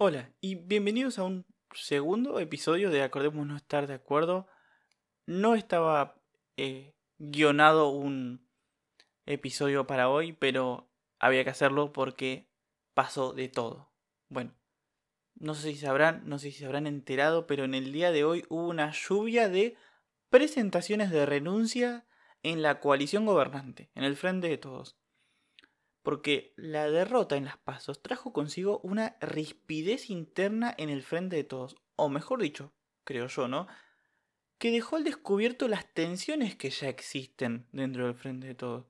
Hola y bienvenidos a un segundo episodio de Acordemos no estar de acuerdo. No estaba eh, guionado un episodio para hoy, pero había que hacerlo porque pasó de todo. Bueno, no sé si sabrán, no sé si se habrán enterado, pero en el día de hoy hubo una lluvia de presentaciones de renuncia en la coalición gobernante, en el frente de todos porque la derrota en las pasos trajo consigo una rispidez interna en el frente de todos, o mejor dicho, creo yo, ¿no? Que dejó al descubierto las tensiones que ya existen dentro del frente de todos.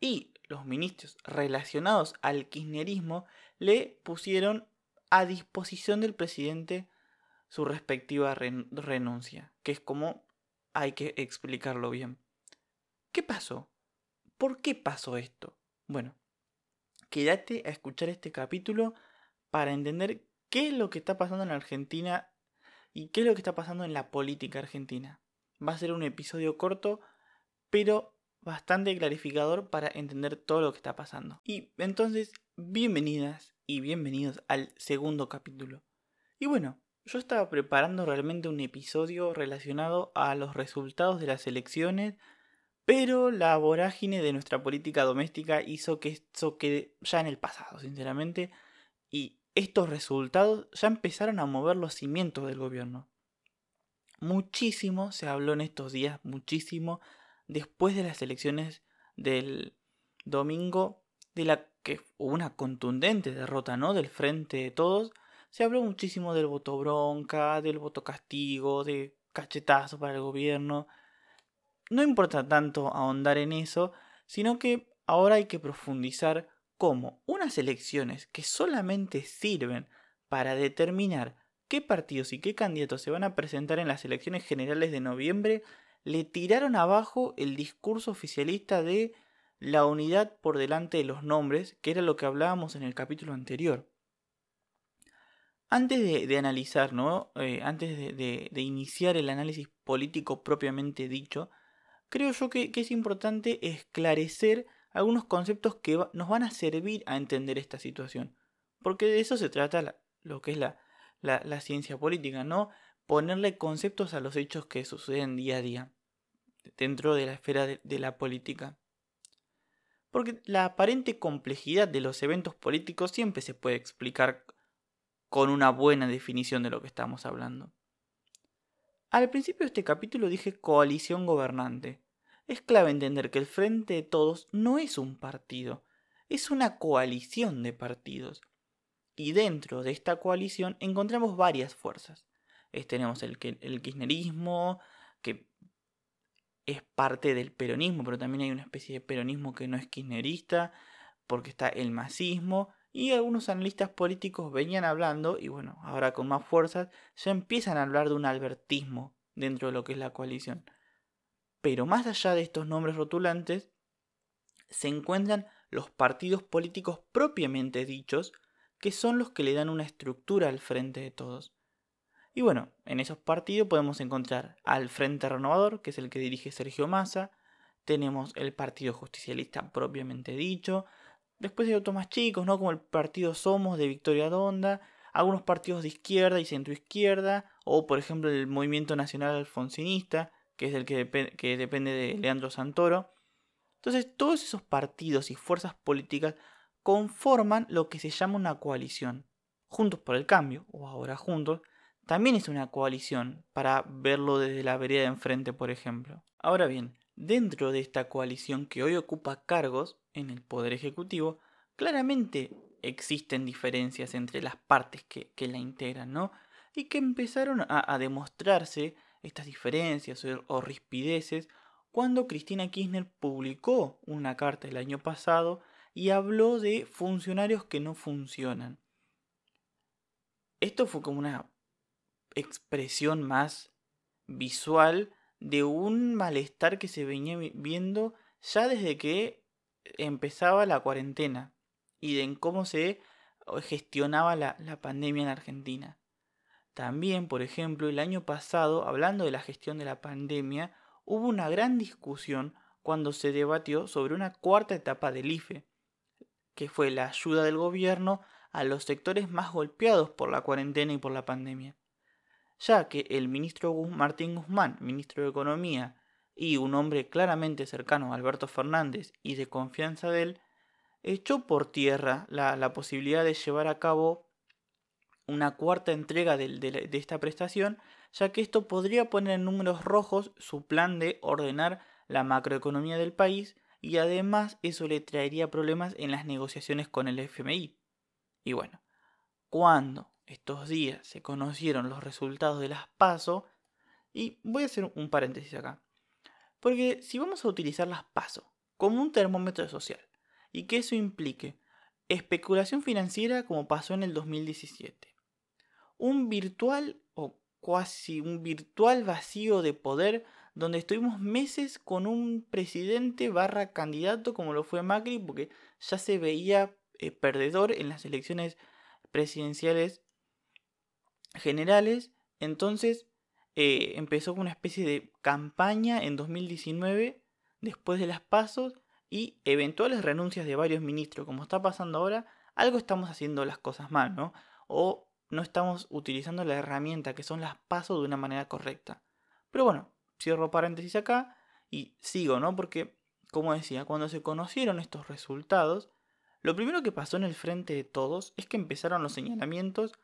Y los ministros relacionados al kirchnerismo le pusieron a disposición del presidente su respectiva renuncia, que es como hay que explicarlo bien. ¿Qué pasó? ¿Por qué pasó esto? Bueno, quédate a escuchar este capítulo para entender qué es lo que está pasando en Argentina y qué es lo que está pasando en la política argentina. Va a ser un episodio corto, pero bastante clarificador para entender todo lo que está pasando. Y entonces, bienvenidas y bienvenidos al segundo capítulo. Y bueno, yo estaba preparando realmente un episodio relacionado a los resultados de las elecciones pero la vorágine de nuestra política doméstica hizo que esto quede ya en el pasado, sinceramente, y estos resultados ya empezaron a mover los cimientos del gobierno. Muchísimo se habló en estos días, muchísimo, después de las elecciones del domingo, de la que hubo una contundente derrota, ¿no? Del frente de todos. Se habló muchísimo del voto bronca, del voto castigo, de cachetazo para el gobierno, no importa tanto ahondar en eso, sino que ahora hay que profundizar cómo unas elecciones que solamente sirven para determinar qué partidos y qué candidatos se van a presentar en las elecciones generales de noviembre, le tiraron abajo el discurso oficialista de la unidad por delante de los nombres, que era lo que hablábamos en el capítulo anterior. Antes de, analizar, ¿no? Eh, antes de iniciar el análisis político propiamente dicho, creo yo que, es importante esclarecer algunos conceptos que nos van a servir a entender esta situación. Porque de eso se trata lo que es la, ciencia política, ¿no? Ponerle conceptos a los hechos que suceden día a día dentro de la esfera de la política. Porque la aparente complejidad de los eventos políticos siempre se puede explicar con una buena definición de lo que estamos hablando. Al principio de este capítulo dije coalición gobernante. Es clave entender que el Frente de Todos no es un partido, es una coalición de partidos. Y dentro de esta coalición encontramos varias fuerzas. tenemos el, el kirchnerismo, que es parte del peronismo, pero también hay una especie de peronismo que no es kirchnerista, porque está el masismo, y algunos analistas políticos venían hablando, y bueno, ahora con más fuerzas, ya empiezan a hablar de un albertismo dentro de lo que es la coalición. Pero más allá de estos nombres rotulantes, se encuentran los partidos políticos propiamente dichos, que son los que le dan una estructura al frente de todos. Y bueno, en esos partidos podemos encontrar al Frente Renovador, que es el que dirige Sergio Massa, tenemos el Partido Justicialista propiamente dicho, Después hay otros más chicos, ¿no? Como el partido Somos de Victoria Donda, algunos partidos de izquierda y centroizquierda, o por ejemplo el Movimiento Nacional Alfonsinista, que es el que, que depende de Leandro Santoro. Entonces, todos esos partidos y fuerzas políticas conforman lo que se llama una coalición. Juntos por el Cambio, o ahora Juntos, también es una coalición, para verlo desde la vereda de enfrente, por ejemplo. Ahora bien, dentro de esta coalición que hoy ocupa cargos, en el Poder Ejecutivo, claramente existen diferencias entre las partes que, la integran, ¿no? Y que empezaron a, demostrarse estas diferencias o, rispideces cuando Cristina Kirchner publicó una carta el año pasado y habló de funcionarios que no funcionan. Esto fue como una expresión más visual de un malestar que se venía viendo ya desde que empezaba la cuarentena y de cómo se gestionaba la, la pandemia en Argentina. También, por ejemplo, el año pasado, hablando de la gestión de la pandemia, hubo una gran discusión cuando se debatió sobre una cuarta etapa del IFE, que fue la ayuda del gobierno a los sectores más golpeados por la cuarentena y por la pandemia, ya que el ministro Martín Guzmán, ministro de Economía, y un hombre claramente cercano a Alberto Fernández y de confianza de él, echó por tierra la, posibilidad de llevar a cabo una cuarta entrega de, esta prestación, ya que esto podría poner en números rojos su plan de ordenar la macroeconomía del país y además eso le traería problemas en las negociaciones con el FMI. Y bueno, cuando estos días se conocieron los resultados de las PASO, y voy a hacer un paréntesis acá, porque si vamos a utilizar las PASO como un termómetro social, y que eso implique especulación financiera como pasó en el 2017, un virtual o casi un virtual vacío de poder donde estuvimos meses con un presidente barra candidato como lo fue Macri porque ya se veía eh, perdedor en las elecciones presidenciales generales. Entonces eh, empezó con una especie de campaña en 2019 después de las pasos y eventuales renuncias de varios ministros. Como está pasando ahora algo estamos haciendo las cosas mal no o no estamos utilizando la herramienta que son las pasos de una manera correcta. Pero bueno, cierro paréntesis acá y sigo, ¿no? Porque, como decía, cuando se conocieron estos resultados, lo primero que pasó en el frente de todos es que empezaron los señalamientos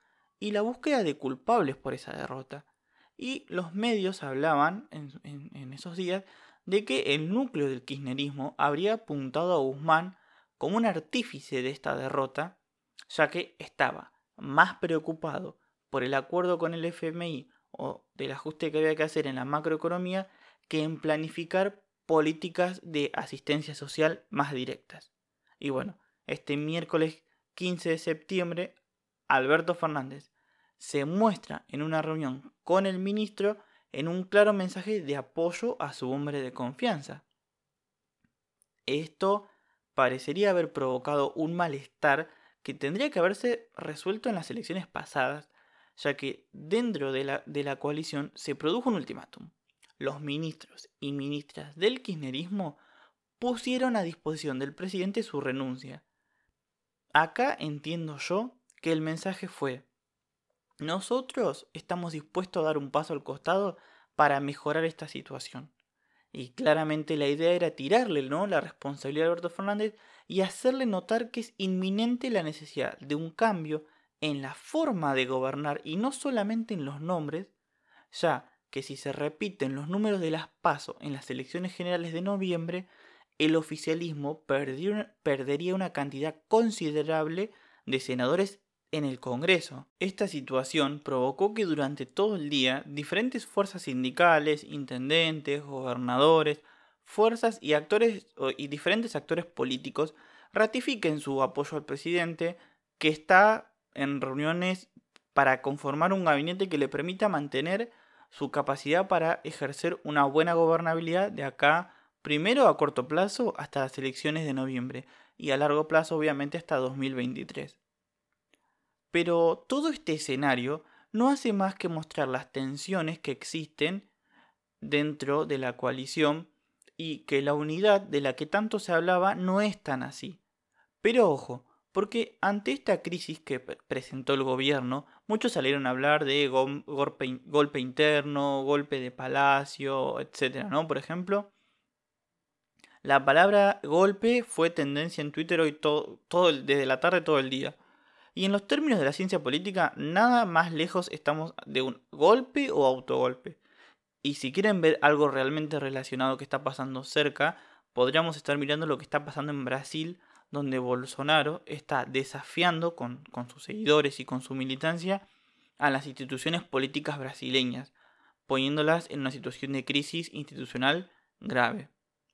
y la búsqueda de culpables por esa derrota. Y los medios hablaban en, en esos días de que el núcleo del kirchnerismo habría apuntado a Guzmán como un artífice de esta derrota, ya que estaba más preocupado por el acuerdo con el FMI o del ajuste que había que hacer en la macroeconomía que en planificar políticas de asistencia social más directas. Y bueno, este miércoles 15 de septiembre, Alberto Fernández se muestra en una reunión con el ministro en un claro mensaje de apoyo a su hombre de confianza. Esto parecería haber provocado un malestar que tendría que haberse resuelto en las elecciones pasadas, ya que dentro de la, de la coalición se produjo un ultimátum. Los ministros y ministras del kirchnerismo pusieron a disposición del presidente su renuncia. Acá entiendo yo que el mensaje fue, nosotros estamos dispuestos a dar un paso al costado para mejorar esta situación. Y claramente la idea era tirarle ¿no? la responsabilidad a Alberto Fernández y hacerle notar que es inminente la necesidad de un cambio en la forma de gobernar y no solamente en los nombres, ya que si se repiten los números de las PASO en las elecciones generales de noviembre, el oficialismo perdería una cantidad considerable de senadores en el Congreso. Esta situación provocó que durante todo el día diferentes fuerzas sindicales, intendentes, gobernadores, fuerzas y actores y diferentes actores políticos ratifiquen su apoyo al presidente que está en reuniones para conformar un gabinete que le permita mantener su capacidad para ejercer una buena gobernabilidad de acá primero a corto plazo hasta las elecciones de noviembre y a largo plazo obviamente hasta 2023. Pero todo este escenario no hace más que mostrar las tensiones que existen dentro de la coalición y que la unidad de la que tanto se hablaba no es tan así. Pero ojo, porque ante esta crisis que presentó el gobierno, muchos salieron a hablar de golpe, interno, golpe de palacio, etc. ¿no? Por ejemplo, la palabra golpe fue tendencia en Twitter hoy desde la tarde todo el día. Y en los términos de la ciencia política, nada más lejos estamos de un golpe o autogolpe. Y si quieren ver algo realmente relacionado que está pasando cerca, podríamos estar mirando lo que está pasando en Brasil, donde Bolsonaro está desafiando con, con sus seguidores y con su militancia a las instituciones políticas brasileñas, poniéndolas en una situación de crisis institucional grave.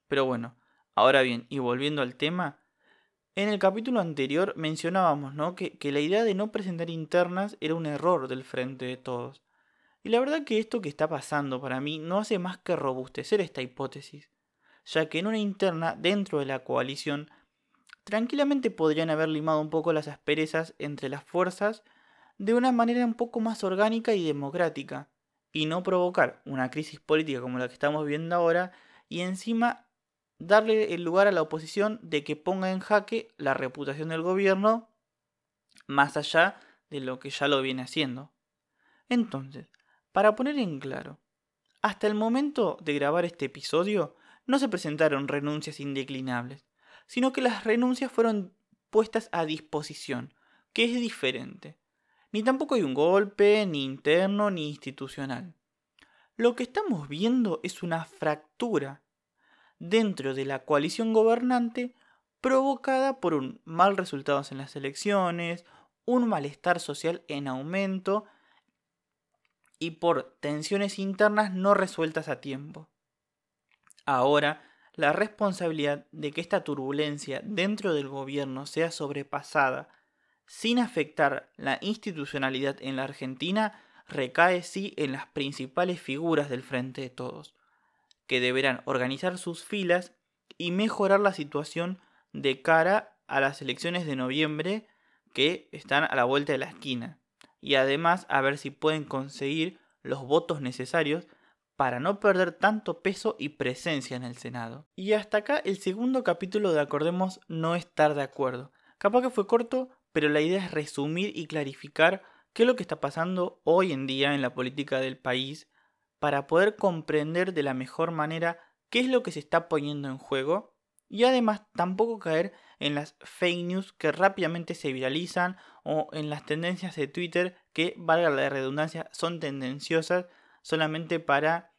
Pero bueno, ahora bien, y volviendo al tema, en el capítulo anterior mencionábamos ¿no? que, que la idea de no presentar internas era un error del frente de todos. Y la verdad que esto que está pasando para mí no hace más que robustecer esta hipótesis, ya que en una interna dentro de la coalición tranquilamente podrían haber limado un poco las asperezas entre las fuerzas de una manera un poco más orgánica y democrática, y no provocar una crisis política como la que estamos viendo ahora, y encima darle el lugar a la oposición de que ponga en jaque la reputación del gobierno más allá de lo que ya lo viene haciendo. Entonces, para poner en claro, hasta el momento de grabar este episodio no se presentaron renuncias indeclinables, sino que las renuncias fueron puestas a disposición, que es diferente. Ni tampoco hay un golpe, ni interno, ni institucional. Lo que estamos viendo es una fractura dentro de la coalición gobernante provocada por un mal resultado en las elecciones, un malestar social en aumento y por tensiones internas no resueltas a tiempo. Ahora, la responsabilidad de que esta turbulencia dentro del gobierno sea sobrepasada sin afectar la institucionalidad en la Argentina recae sí en las principales figuras del Frente de Todos, que deberán organizar sus filas y mejorar la situación de cara a las elecciones de noviembre que están a la vuelta de la esquina, y además a ver si pueden conseguir los votos necesarios para no perder tanto peso y presencia en el Senado. Y hasta acá el segundo capítulo de Acordemos no estar de acuerdo. Capaz que fue corto, pero la idea es resumir y clarificar qué es lo que está pasando hoy en día en la política del país para poder comprender de la mejor manera qué es lo que se está poniendo en juego y además tampoco caer en las fake news que rápidamente se viralizan o en las tendencias de Twitter que, valga la redundancia, son tendenciosas solamente para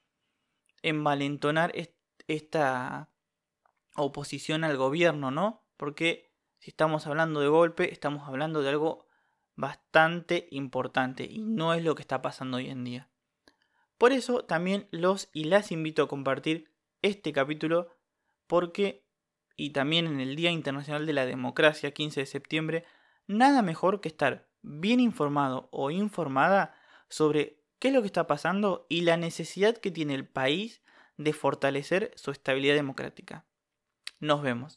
envalentonar esta oposición al gobierno, ¿no? Porque si estamos hablando de golpe, estamos hablando de algo bastante importante y no es lo que está pasando hoy en día. Por eso también los y las invito a compartir este capítulo porque y también en el Día Internacional de la Democracia, 15 de septiembre, nada mejor que estar bien informado o informada sobre qué es lo que está pasando y la necesidad que tiene el país de fortalecer su estabilidad democrática. Nos vemos.